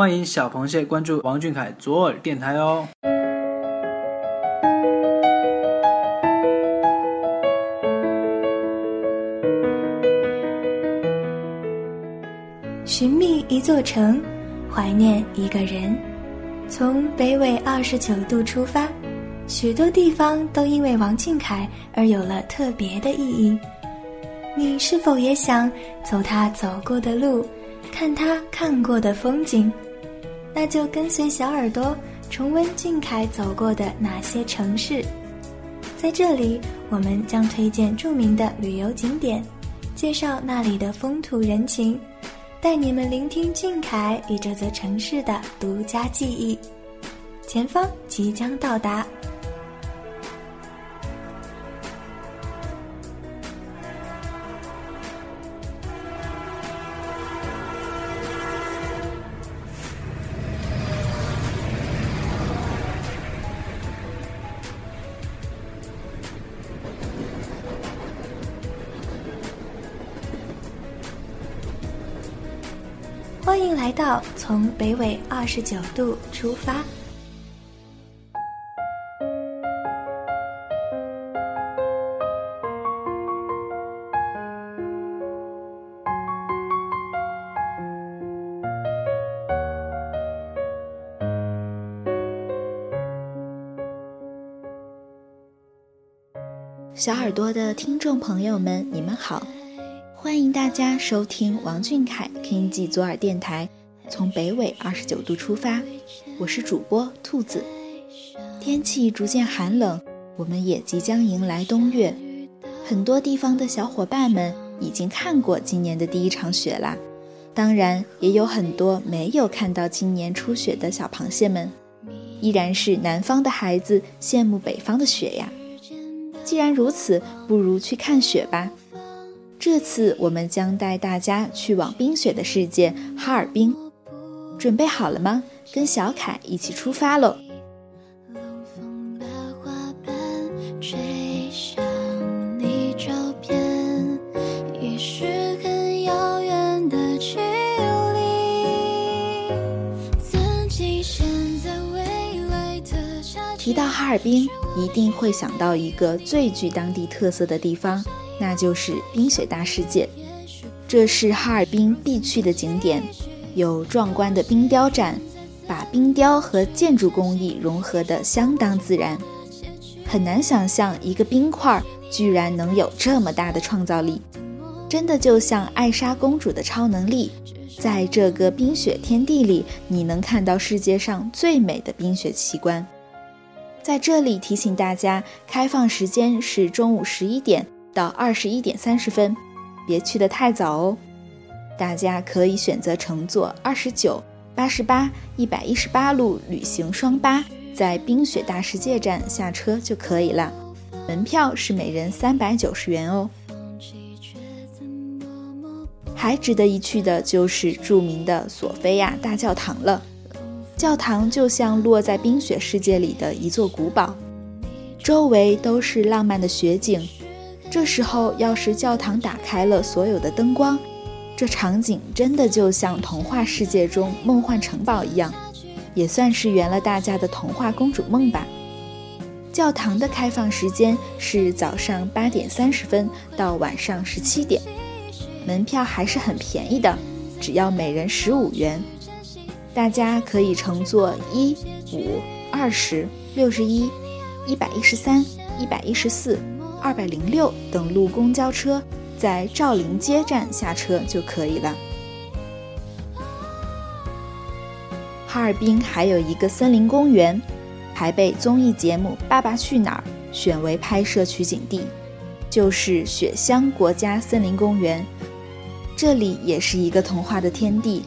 欢迎小螃蟹关注王俊凯左耳电台哦。寻觅一座城，怀念一个人。从北纬二十九度出发，许多地方都因为王俊凯而有了特别的意义。你是否也想走他走过的路，看他看过的风景？那就跟随小耳朵重温俊凯走过的哪些城市。在这里，我们将推荐著名的旅游景点，介绍那里的风土人情，带你们聆听俊凯与这座城市的独家记忆。前方即将到达。来到从北纬二十九度出发。小耳朵的听众朋友们，你们好。欢迎大家收听王俊凯 King 记左耳电台，从北纬二十九度出发，我是主播兔子。天气逐渐寒冷，我们也即将迎来冬月。很多地方的小伙伴们已经看过今年的第一场雪啦，当然也有很多没有看到今年初雪的小螃蟹们，依然是南方的孩子羡慕北方的雪呀。既然如此，不如去看雪吧。这次我们将带大家去往冰雪的世界——哈尔滨，准备好了吗？跟小凯一起出发喽！提到哈尔滨，一定会想到一个最具当地特色的地方。那就是冰雪大世界，这是哈尔滨必去的景点，有壮观的冰雕展，把冰雕和建筑工艺融合得相当自然，很难想象一个冰块居然能有这么大的创造力，真的就像艾莎公主的超能力，在这个冰雪天地里，你能看到世界上最美的冰雪奇观。在这里提醒大家，开放时间是中午十一点。到二十一点三十分，别去得太早哦。大家可以选择乘坐二十九、八十八、一百一十八路旅行双巴，在冰雪大世界站下车就可以了。门票是每人三百九十元哦。还值得一去的就是著名的索菲亚大教堂了。教堂就像落在冰雪世界里的一座古堡，周围都是浪漫的雪景。这时候，要是教堂打开了所有的灯光，这场景真的就像童话世界中梦幻城堡一样，也算是圆了大家的童话公主梦吧。教堂的开放时间是早上八点三十分到晚上十七点，门票还是很便宜的，只要每人十五元。大家可以乘坐一、五、二十、六十一、一百一十三、一百一十四。二百零六等路公交车，在赵林街站下车就可以了。哈尔滨还有一个森林公园，还被综艺节目《爸爸去哪儿》选为拍摄取景地，就是雪乡国家森林公园。这里也是一个童话的天地，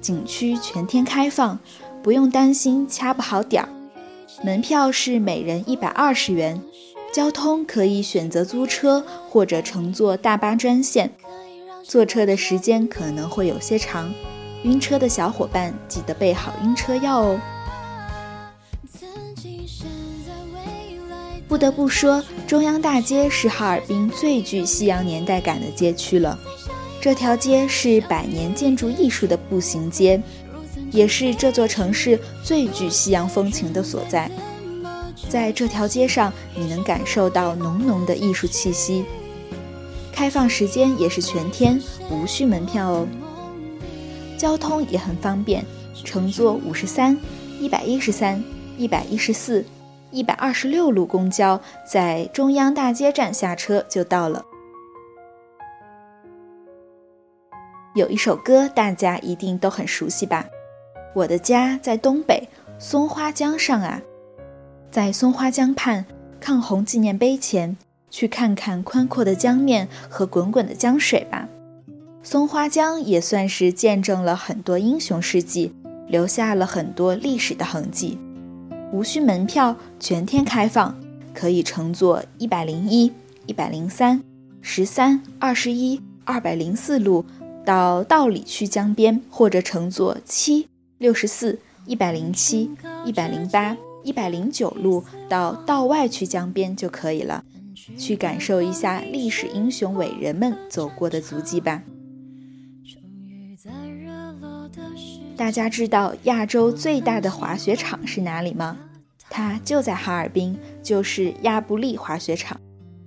景区全天开放，不用担心掐不好点儿。门票是每人一百二十元。交通可以选择租车或者乘坐大巴专线，坐车的时间可能会有些长，晕车的小伙伴记得备好晕车药哦。不得不说，中央大街是哈尔滨最具西洋年代感的街区了。这条街是百年建筑艺术的步行街，也是这座城市最具西洋风情的所在。在这条街上，你能感受到浓浓的艺术气息。开放时间也是全天，无需门票哦。交通也很方便，乘坐五十三、一百一十三、一百一十四、一百二十六路公交，在中央大街站下车就到了。有一首歌大家一定都很熟悉吧？我的家在东北松花江上啊。在松花江畔抗洪纪念碑前，去看看宽阔的江面和滚滚的江水吧。松花江也算是见证了很多英雄事迹，留下了很多历史的痕迹。无需门票，全天开放，可以乘坐一百零一、一百零三、十三、二十一、二百零四路到道里区江边，或者乘坐七、六十四、一百零七、一百零八。一百零九路到道外区江边就可以了，去感受一下历史英雄伟人们走过的足迹吧。大家知道亚洲最大的滑雪场是哪里吗？它就在哈尔滨，就是亚布力滑雪场，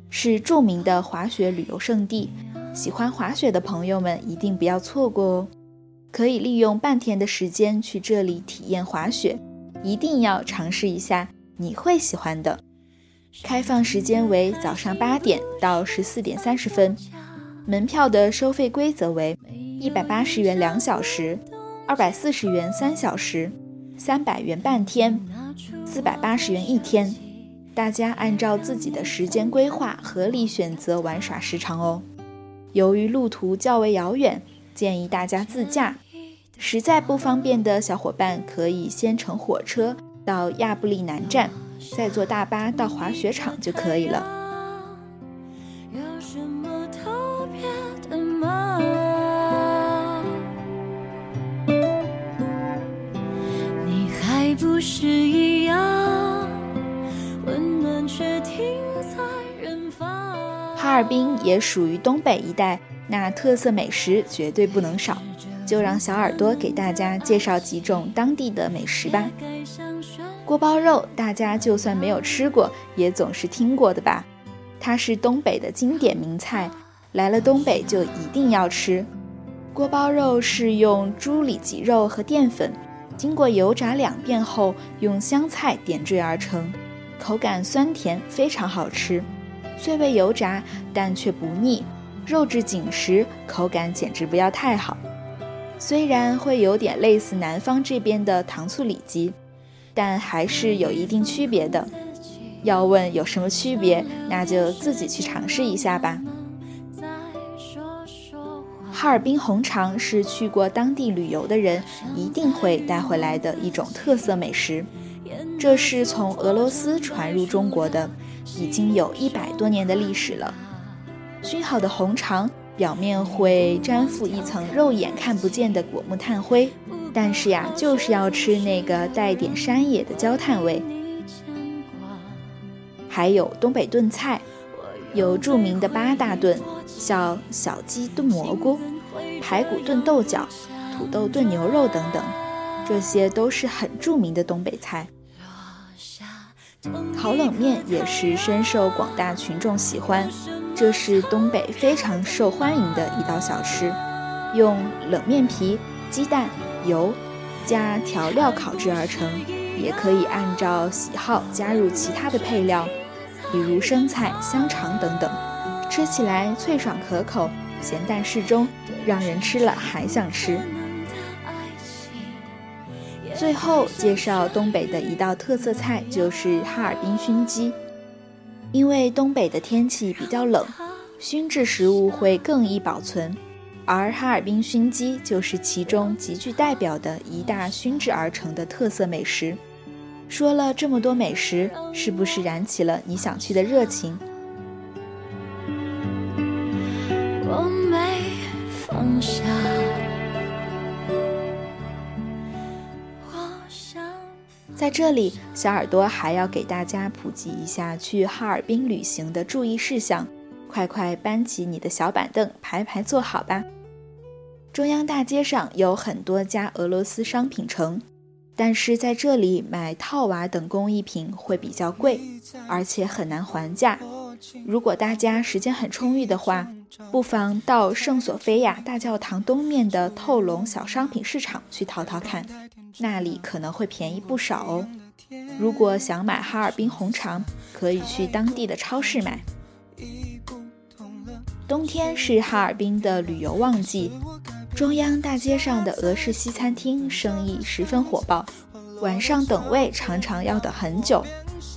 是著名的滑雪旅游胜地。喜欢滑雪的朋友们一定不要错过哦！可以利用半天的时间去这里体验滑雪。一定要尝试一下，你会喜欢的。开放时间为早上八点到十四点三十分。门票的收费规则为一百八十元两小时，二百四十元三小时，三百元半天，四百八十元一天。大家按照自己的时间规划，合理选择玩耍时长哦。由于路途较为遥远，建议大家自驾。实在不方便的小伙伴，可以先乘火车到亚布力南站，再坐大巴到滑雪场就可以了。哈尔滨也属于东北一带，那特色美食绝对不能少。就让小耳朵给大家介绍几种当地的美食吧。锅包肉，大家就算没有吃过，也总是听过的吧？它是东北的经典名菜，来了东北就一定要吃。锅包肉是用猪里脊肉和淀粉，经过油炸两遍后，用香菜点缀而成，口感酸甜，非常好吃。虽未油炸，但却不腻，肉质紧实，口感简直不要太好。虽然会有点类似南方这边的糖醋里脊，但还是有一定区别的。要问有什么区别，那就自己去尝试一下吧。哈尔滨红肠是去过当地旅游的人一定会带回来的一种特色美食，这是从俄罗斯传入中国的，已经有一百多年的历史了。熏好的红肠。表面会粘附一层肉眼看不见的果木炭灰，但是呀，就是要吃那个带点山野的焦炭味。还有东北炖菜，有著名的八大炖，像小鸡炖蘑菇、排骨炖豆角、土豆炖牛肉等等，这些都是很著名的东北菜。烤冷面也是深受广大群众喜欢。这是东北非常受欢迎的一道小吃，用冷面皮、鸡蛋、油加调料烤制而成，也可以按照喜好加入其他的配料，比如生菜、香肠等等。吃起来脆爽可口，咸淡适中，让人吃了还想吃。最后介绍东北的一道特色菜，就是哈尔滨熏鸡。因为东北的天气比较冷，熏制食物会更易保存，而哈尔滨熏鸡就是其中极具代表的一大熏制而成的特色美食。说了这么多美食，是不是燃起了你想去的热情？在这里，小耳朵还要给大家普及一下去哈尔滨旅行的注意事项，快快搬起你的小板凳，排排坐好吧。中央大街上有很多家俄罗斯商品城，但是在这里买套娃等工艺品会比较贵，而且很难还价。如果大家时间很充裕的话，不妨到圣索菲亚大教堂东面的透龙小商品市场去淘淘看，那里可能会便宜不少哦。如果想买哈尔滨红肠，可以去当地的超市买。冬天是哈尔滨的旅游旺季，中央大街上的俄式西餐厅生意十分火爆，晚上等位常常要等很久，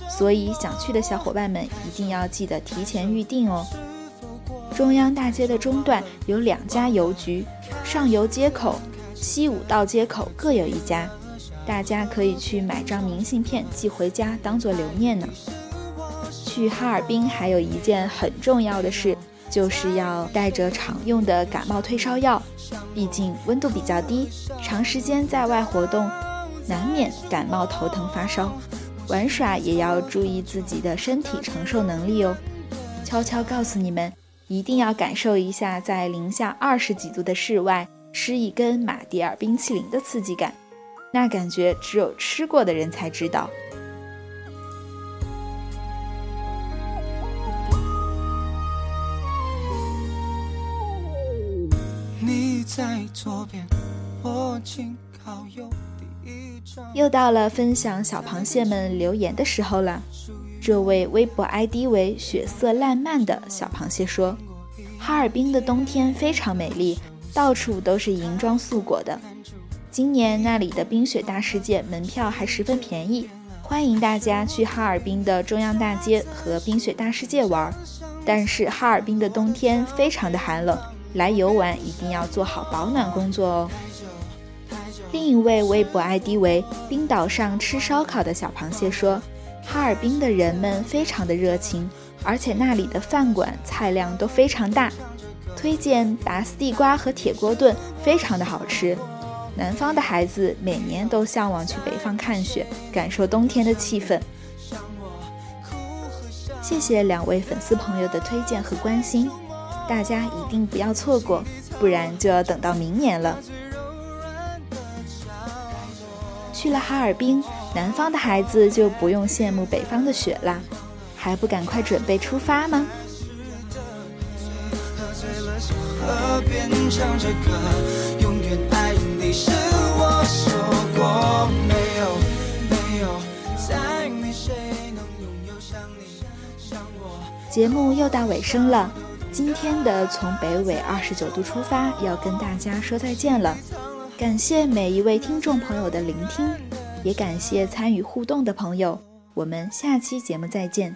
所以想去的小伙伴们一定要记得提前预定哦。中央大街的中段有两家邮局，上游街口、西五道街口各有一家。大家可以去买张明信片寄回家，当做留念呢。去哈尔滨还有一件很重要的事，就是要带着常用的感冒退烧药。毕竟温度比较低，长时间在外活动，难免感冒头疼发烧。玩耍也要注意自己的身体承受能力哦。悄悄告诉你们，一定要感受一下在零下二十几度的室外吃一根马迭尔冰淇淋的刺激感。那感觉只有吃过的人才知道。又到了分享小螃蟹们留言的时候了。这位微博 ID 为“血色烂漫”的小螃蟹说：“哈尔滨的冬天非常美丽，到处都是银装素裹的。”今年那里的冰雪大世界门票还十分便宜，欢迎大家去哈尔滨的中央大街和冰雪大世界玩。但是哈尔滨的冬天非常的寒冷，来游玩一定要做好保暖工作哦。另一位微博 ID 为“冰岛上吃烧烤”的小螃蟹说，哈尔滨的人们非常的热情，而且那里的饭馆菜量都非常大，推荐拔丝地瓜和铁锅炖，非常的好吃。南方的孩子每年都向往去北方看雪，感受冬天的气氛。谢谢两位粉丝朋友的推荐和关心，大家一定不要错过，不然就要等到明年了。去了哈尔滨，南方的孩子就不用羡慕北方的雪啦，还不赶快准备出发吗？节目又到尾声了，今天的从北纬二十九度出发要跟大家说再见了。感谢每一位听众朋友的聆听，也感谢参与互动的朋友。我们下期节目再见。